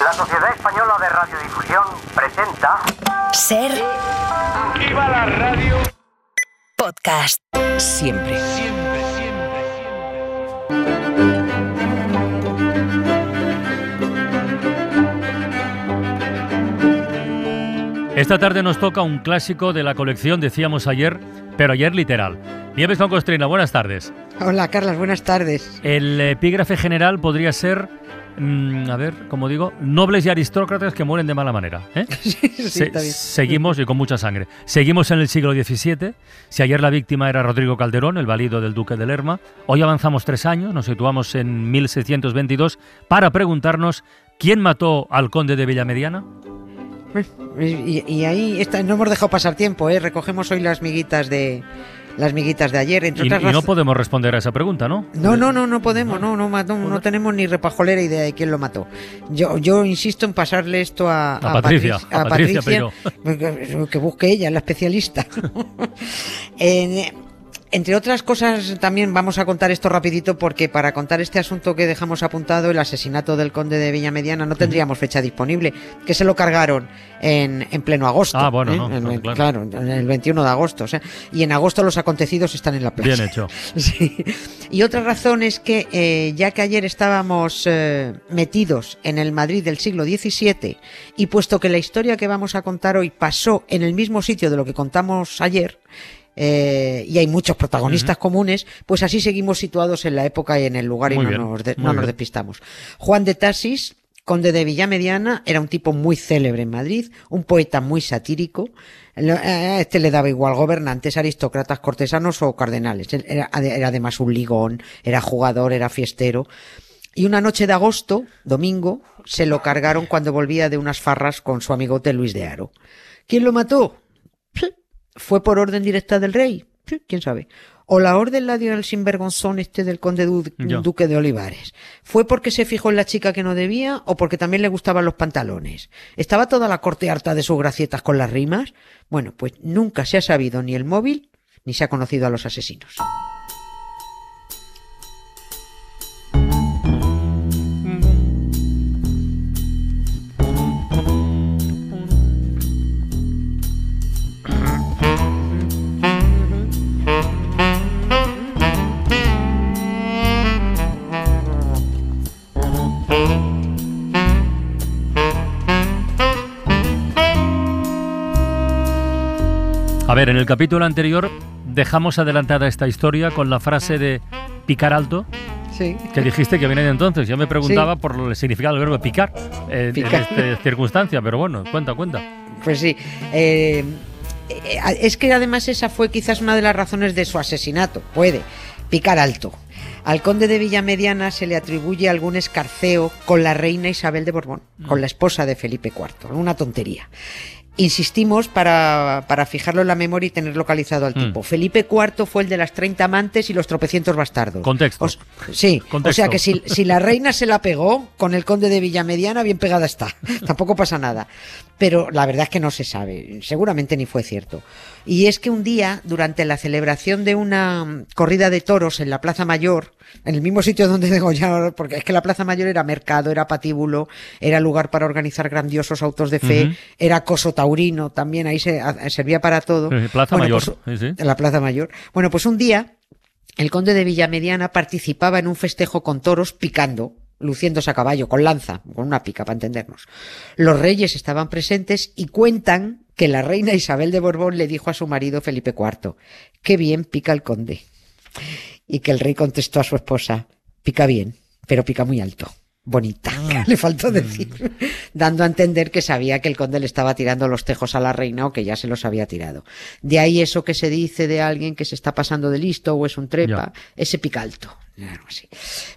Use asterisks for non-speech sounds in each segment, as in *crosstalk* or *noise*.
La Sociedad Española de Radiodifusión presenta. Ser. ¡Viva la radio! Podcast. Siempre. Siempre, siempre, Esta tarde nos toca un clásico de la colección, decíamos ayer, pero ayer literal. Nieves con Costrina, buenas tardes. Hola, Carlas, buenas tardes. El epígrafe general podría ser, mm, a ver, como digo, nobles y aristócratas que mueren de mala manera. ¿eh? *laughs* sí, Se- está bien. seguimos y con mucha sangre. Seguimos en el siglo XVII. Si ayer la víctima era Rodrigo Calderón, el valido del duque de Lerma, hoy avanzamos tres años, nos situamos en 1622 para preguntarnos quién mató al conde de Villamediana. Y, y ahí está, no hemos dejado pasar tiempo, ¿eh? Recogemos hoy las miguitas de las miguitas de ayer, entre Y, otras y no podemos responder a esa pregunta, ¿no? No, no, no, no podemos, no, no, mató- no tenemos ni repajolera idea de quién lo mató. Yo, yo insisto en pasarle esto a, A Patricia, Patric- a Patricia que, *laughs* que busque ella, la especialista. *laughs* En- entre otras cosas, también vamos a contar esto rapidito porque para contar este asunto que dejamos apuntado, el asesinato del conde de Villamediana, no tendríamos fecha disponible, que se lo cargaron en, en pleno agosto. Ah, bueno, ¿eh? no, En- no, claro. el 21 de agosto. o sea, y en agosto los acontecidos están en la playa. Bien hecho. *laughs* Sí. Y otra razón es que, eh, ya que ayer estábamos eh, metidos en el Madrid del siglo XVII, y puesto que la historia que vamos a contar hoy pasó en el mismo sitio de lo que contamos ayer, eh, y hay muchos protagonistas comunes, pues así seguimos situados en la época y en el lugar Muy y no, bien, nos, de- no nos despistamos. Juan de Tasis, conde de Villamediana, era un tipo muy célebre en Madrid, un poeta muy satírico. A este le daba igual gobernantes, aristócratas, cortesanos o cardenales. Era, era además un ligón, era jugador, era fiestero. Y una noche de agosto, domingo, se lo cargaron cuando volvía de unas farras con su amigote Luis de Aro. ¿Quién lo mató? ¿Fue por orden directa del rey? ¿Quién sabe? ¿O la orden la dio el sinvergonzón este del conde du- duque de Olivares? ¿Fue porque se fijó en la chica que no debía o porque también le gustaban los pantalones? ¿Estaba toda la corte harta de sus gracietas con las rimas? Bueno, pues nunca se ha sabido ni el móvil ni se ha conocido a los asesinos. Ver, en el capítulo anterior dejamos adelantada esta historia con la frase de picar alto, Sí. que dijiste que viene de entonces. Yo me preguntaba por el significado del verbo picar, eh, Picar. en esta circunstancia, pero bueno, cuenta, cuenta. Pues sí. eh, eh, es que además esa fue quizás una de las razones de su asesinato. Puede picar alto. Al conde de Villamediana se le atribuye algún escarceo con la reina Isabel de Borbón, con la esposa de Felipe IV. Una tontería. Insistimos para, para fijarlo en la memoria y tener localizado al Mm. tipo. Felipe IV fue el de las 30 amantes y los tropecientos bastardos. Contexto. Sí, Contexto. o sea que si, si la reina se la pegó con el conde de Villamediana, bien pegada está. *laughs* Tampoco pasa nada. Pero la verdad es que no se sabe. Seguramente ni fue cierto. Y es que un día, durante la celebración de una corrida de toros en la Plaza Mayor, en el mismo sitio donde *laughs* degollaron, porque es que la Plaza Mayor era mercado, era patíbulo, era lugar para organizar grandiosos autos de fe, era coso taurino, también ahí se, a- servía para todo. Sí, Plaza Bueno, Mayor. pues, sí, sí. en la Plaza Mayor. Bueno, pues un día el conde de Villamediana participaba en un festejo con toros picando, luciéndose a caballo, con lanza, con una pica, para entendernos. Los reyes estaban presentes y cuentan que la reina Isabel de Borbón le dijo a su marido Felipe IV, qué bien pica el conde. Y que el rey contestó a su esposa, pica bien, pero pica muy alto. Bonita, *laughs* le faltó decir, dando a entender que sabía que el conde le estaba tirando los tejos a la reina o que ya se los había tirado. De ahí eso que se dice de alguien que se está pasando de listo o es un trepa, ese pica alto. Algo así.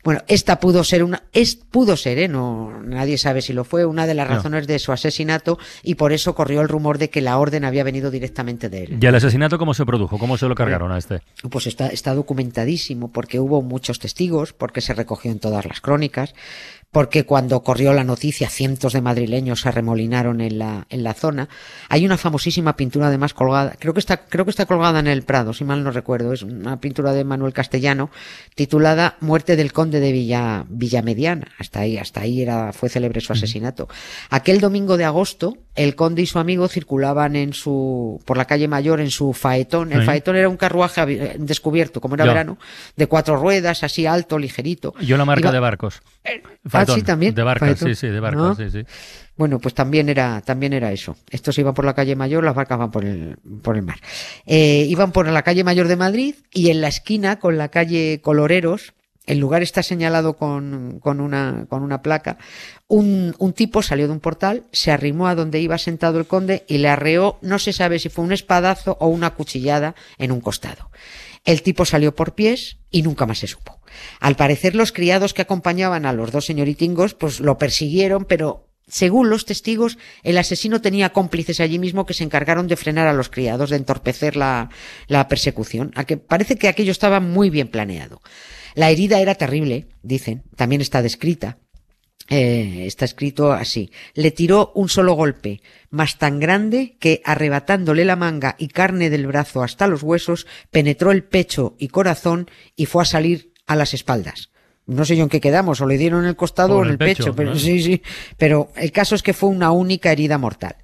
Bueno, esta pudo ser una, es, pudo ser, ¿eh? No, nadie sabe si lo fue, una de las No. razones de su asesinato y por eso corrió el rumor de que la orden había venido directamente de él. ¿Y el asesinato cómo se produjo? ¿Cómo se lo cargaron a este? Pues está, está documentadísimo porque hubo muchos testigos, porque se recogió en todas las crónicas, porque cuando corrió la noticia cientos de madrileños se arremolinaron en la, en la zona. Hay una famosísima pintura además colgada, creo que está, creo que está colgada en el Prado, si mal no recuerdo, es una pintura de Manuel Castellano titulada Muerte del Conde de Villa, Villamediana. Hasta ahí, hasta ahí era, fue célebre su asesinato. Aquel domingo de agosto, el conde y su amigo circulaban en su, por la calle mayor en su faetón. El Sí. faetón era un carruaje abi- descubierto, como era verano, de cuatro ruedas, así alto, ligerito. Yo la marca Iba- de barcos. Ah, Faetón. sí, también. De barcas, sí, sí, de barcas, ¿No? sí, sí. Bueno, pues también era, también era eso. Estos iban por la calle mayor, las barcas van por el, por el mar. Eh, iban por la calle mayor de Madrid y en la esquina con la calle Coloreros, el lugar está señalado con, con una, con una placa. Un, un tipo salió de un portal, se arrimó a donde iba sentado el conde y le arreó, no se sabe si fue un espadazo o una cuchillada en un costado. El tipo salió por pies y nunca más se supo. Al parecer los criados que acompañaban a los dos señoritingos pues lo persiguieron, pero según los testigos, el asesino tenía cómplices allí mismo que se encargaron de frenar a los criados, de entorpecer la, la persecución. A que parece que aquello estaba muy bien planeado. La herida era terrible, dicen, también está descrita. Eh, está escrito así. Le tiró un solo golpe, más tan grande que, arrebatándole la manga y carne del brazo hasta los huesos, penetró el pecho y corazón y fue a salir a las espaldas. No sé yo en qué quedamos, o le dieron en el costado O o en el pecho, pecho, pero ¿no? sí, sí. Pero el caso es que fue una única herida mortal.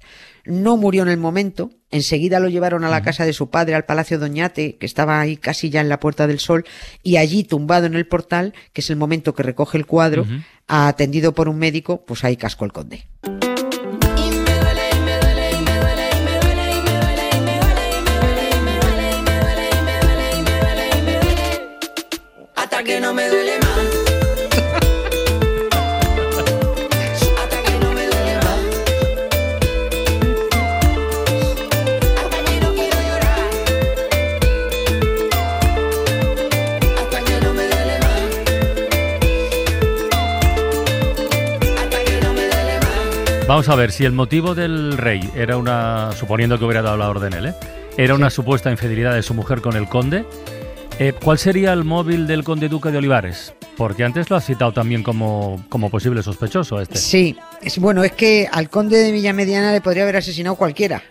No murió en el momento, enseguida lo llevaron a la casa de su padre, al Palacio Doñate, que estaba ahí casi ya en la Puerta del Sol, y allí tumbado en el portal, que es el momento que recoge el cuadro, atendido por un médico, pues ahí cascó el conde. Que no me duele más. Hasta que no me duele más. Hasta que no quiero llorar. Hasta que no me duele más. Hasta que no me duele más. Vamos a ver, si el motivo del rey era una, suponiendo que hubiera dado la orden él, ¿eh? era una supuesta infidelidad de su mujer con el conde, eh, ¿cuál sería el móvil del conde duque de Olivares? Porque antes lo has citado también como, como posible sospechoso a este. Sí, es, bueno, es que al conde de Villamediana le podría haber asesinado cualquiera. *laughs*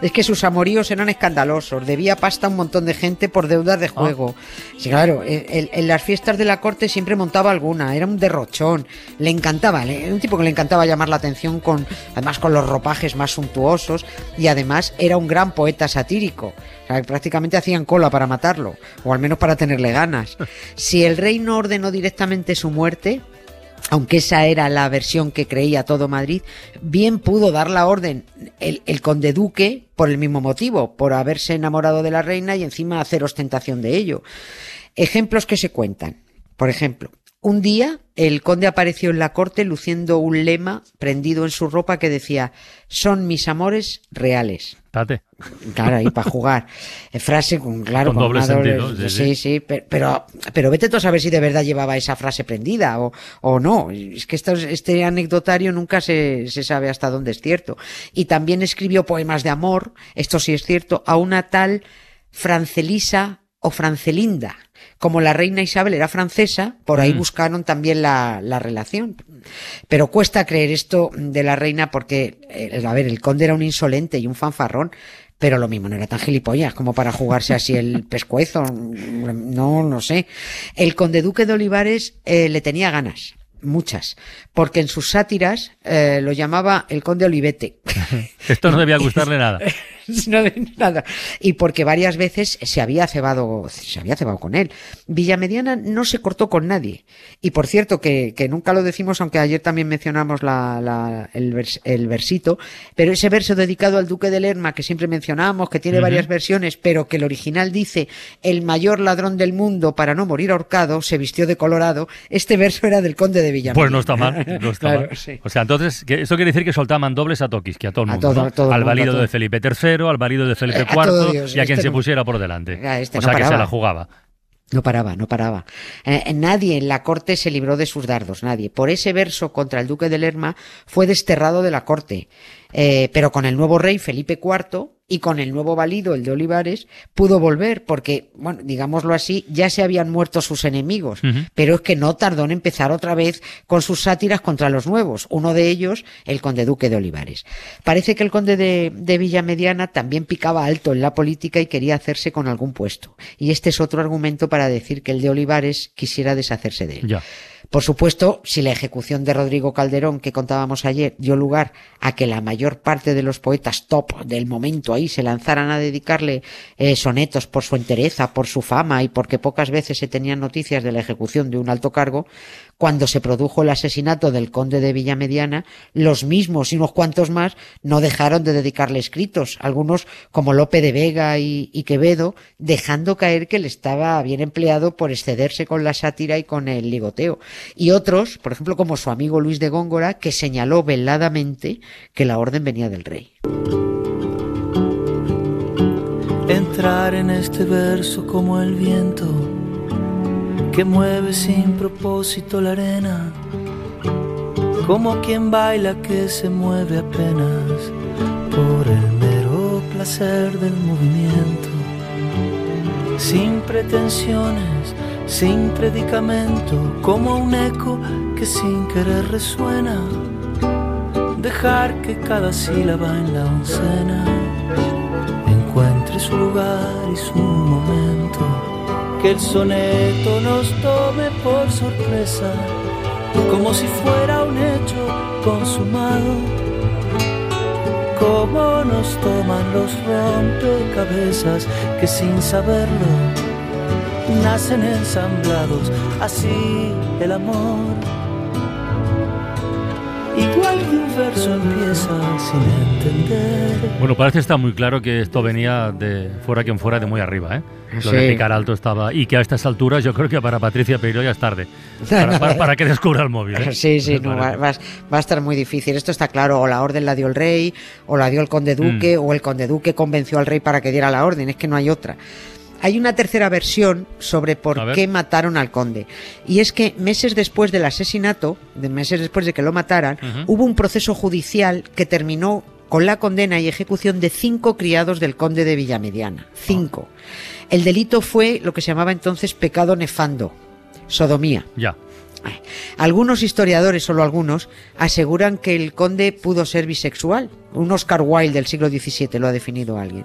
Es que sus amoríos eran escandalosos, debía pasta a un montón de gente por deudas de juego. Sí, claro, en, en- las fiestas de la corte siempre montaba alguna, era un derrochón, le encantaba, era un tipo que le encantaba llamar la atención con, además con los ropajes más suntuosos y además era un gran poeta satírico. O sea, prácticamente hacían cola para matarlo, o al menos para tenerle ganas. *laughs* Si el rey no ordenó directamente su muerte, aunque esa era la versión que creía todo Madrid, bien pudo dar la orden el, el conde duque por el mismo motivo, por haberse enamorado de la reina y encima hacer ostentación de ello. Ejemplos que se cuentan. Por ejemplo, un día el conde apareció en la corte luciendo un lema prendido en su ropa que decía son mis amores reales. Tate. Claro, ahí para *laughs* jugar. Eh, Frase con, claro, Con doble sentido, sí, sí, sí. sí, pe- pero, pero vete tú a saber si de verdad llevaba esa frase prendida o, o no. Es que esto, este anecdotario nunca se, se sabe hasta dónde es cierto. Y también escribió poemas de amor, esto sí es cierto, a una tal Francelisa o Francelinda. Como la reina Isabel era francesa, por ahí Mm. buscaron también la, la relación. Pero cuesta creer esto de la reina porque, eh, a ver, el conde era un insolente y un fanfarrón, pero lo mismo no era tan gilipollas como para jugarse así el *laughs* pescuezo. No, no sé. El conde duque de Olivares eh, le tenía ganas. Muchas, porque en sus sátiras eh, lo llamaba el conde Olivete. *laughs* Esto no debía gustarle nada. *laughs* *laughs* Nada. Y porque varias veces se había cebado, se había cebado con él. Villamediana no se cortó con nadie. Y por cierto, que, que nunca lo decimos, aunque ayer también mencionamos la, la- el, vers- el versito, pero ese verso dedicado al duque de Lerma, que siempre mencionamos, que tiene varias versiones, pero que el original dice, el mayor ladrón del mundo para no morir ahorcado, se vistió de colorado, este verso era del conde de Villamediana. Pues no está mal. *laughs* No está Claro, mal. sí. O sea, entonces, que esto quiere decir que soltaban dobles a Toquis, que a todo el A mundo. todo- ¿no? a todo el al mundo, todo. de Felipe III, al valido de Felipe Eh, a IV Dios, y a quien este se no. pusiera por delante. Este o no sea, que se paraba. la jugaba. No paraba, no paraba. Eh, nadie en la corte se libró de sus dardos, nadie. Por ese verso contra el duque de Lerma fue desterrado de la corte. Eh, pero con el nuevo rey Felipe IV y con el nuevo valido, el de Olivares, pudo volver porque, bueno, digámoslo así, ya se habían muerto sus enemigos, pero es que no tardó en empezar otra vez con sus sátiras contra los nuevos, uno de ellos el conde duque de Olivares. Parece que el conde de, de Villamediana también picaba alto en la política y quería hacerse con algún puesto, y este es otro argumento para decir que el de Olivares quisiera deshacerse de él. Ya. Por supuesto, si la ejecución de Rodrigo Calderón que contábamos ayer dio lugar a que la mayor parte de los poetas top del momento ahí se lanzaran a dedicarle eh, sonetos por su entereza, por su fama y porque pocas veces se tenían noticias de la ejecución de un alto cargo, cuando se produjo el asesinato del conde de Villamediana, los mismos y unos cuantos más no dejaron de dedicarle escritos, algunos como Lope de Vega y, y Quevedo, dejando caer que le estaba bien empleado por excederse con la sátira y con el ligoteo. Y otros, por ejemplo, como su amigo Luis de Góngora, que señaló veladamente que la orden venía del rey. entrar en este verso como el viento que mueve sin propósito la arena, como quien baila que se mueve apenas por el mero placer del movimiento, sin pretensiones, sin predicamento, como un eco que sin querer resuena, dejar que cada sílaba en la oncena encuentre su lugar y su momento. Que el soneto nos tome por sorpresa, como si fuera un hecho consumado. Como nos toman los rompecabezas que sin saberlo nacen ensamblados. Así el amor. Igual que un verso empieza sin entender. Bueno, parece estar muy claro que esto venía de fuera quien fuera de muy arriba, ¿eh? Lo de Sí. picar alto estaba. Y que a estas alturas yo creo que para Patricia Peiro ya es tarde. *laughs* Para, para- para que descubra el móvil. ¿eh? Sí, sí, no, *laughs* va, va- va a estar muy difícil. Esto está claro, o la orden la dio el rey, o la dio el conde duque, o el conde duque convenció al rey para que diera la orden, es que no hay otra. Hay una tercera versión sobre por qué mataron al conde. Y es que meses después del asesinato, de meses después de que lo mataran, hubo un proceso judicial que terminó con la condena y ejecución de cinco criados del conde de Villamediana. Cinco. El delito fue lo que se llamaba entonces pecado nefando, sodomía. Ya. Algunos historiadores, solo algunos, aseguran que el conde pudo ser bisexual. Un Oscar Wilde del siglo XVII lo ha definido alguien.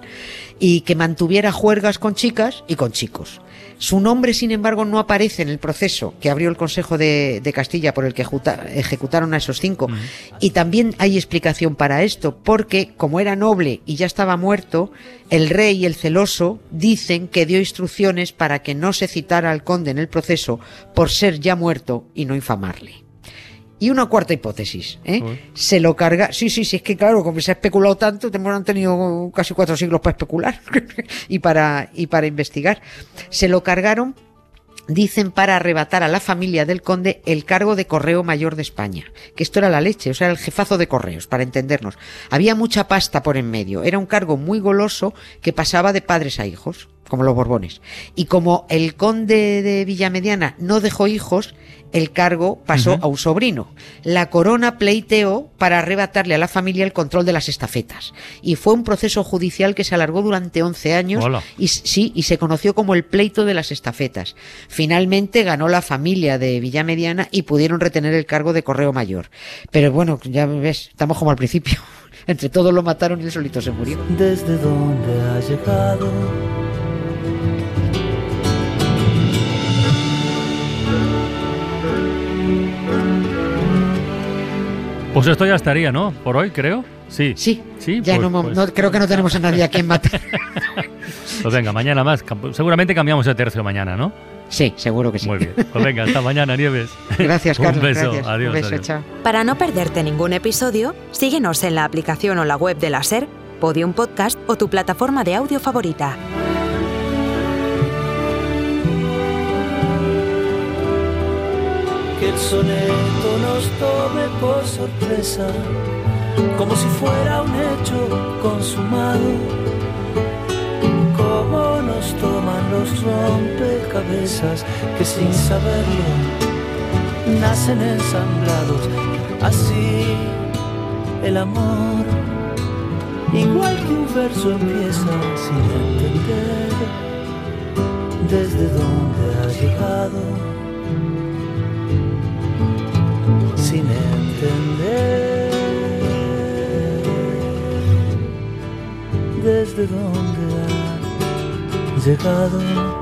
Y que mantuviera juergas con chicas y con chicos. Su nombre, sin embargo, no aparece en el proceso que abrió el Consejo de, de Castilla por el que ejecutaron a esos cinco. Y también hay explicación para esto, porque como era noble y ya estaba muerto, el rey, el celoso, dicen que dio instrucciones para que no se citara al conde en el proceso por ser ya muerto y no infamarle. Y una cuarta hipótesis, ¿eh? Se lo carga. Sí, sí, sí, es que claro, como se ha especulado tanto, han tenido casi cuatro siglos para especular *laughs* y para, y para investigar. Se lo cargaron dicen para arrebatar a la familia del conde el cargo de correo mayor de España, que esto era la leche, o sea, el jefazo de correos, para entendernos. Había mucha pasta por en medio, era un cargo muy goloso que pasaba de padres a hijos, como los Borbones. Y como el conde de Villamediana no dejó hijos, el cargo pasó a un sobrino. La corona pleiteó para arrebatarle a la familia el control de las estafetas. Y fue un proceso judicial que se alargó durante 11 años Hola. y sí, y se conoció como el pleito de las estafetas. Finalmente ganó la familia de Villamediana y pudieron retener el cargo de correo mayor. Pero bueno, ya ves, estamos como al principio. *laughs* Entre todos lo mataron y él solito se murió. desde donde ha llegado. Pues esto ya estaría, ¿no? Por hoy, creo. Sí. Sí, Sí, ya pues- no, pues- no- creo que no tenemos a nadie a quien matar. Pues venga, mañana más. Seguramente cambiamos de tercio mañana, ¿no? Sí, seguro que sí. Muy bien. Pues venga, hasta mañana, Nieves. *laughs* Gracias, *laughs* Un Carlos. beso. gracias. Adiós, Un beso, adiós. chao. Para no perderte ningún episodio, síguenos en la aplicación o la web de la SER, Podium Podcast o tu plataforma de audio favorita. Que el nos tome por sorpresa, como si fuera un hecho consumado. Como nos toman los rompecabezas que sin saberlo nacen ensamblados. Así el amor Igual que un verso empieza sin entender desde dónde ha llegado, entender desde dónde ha llegado.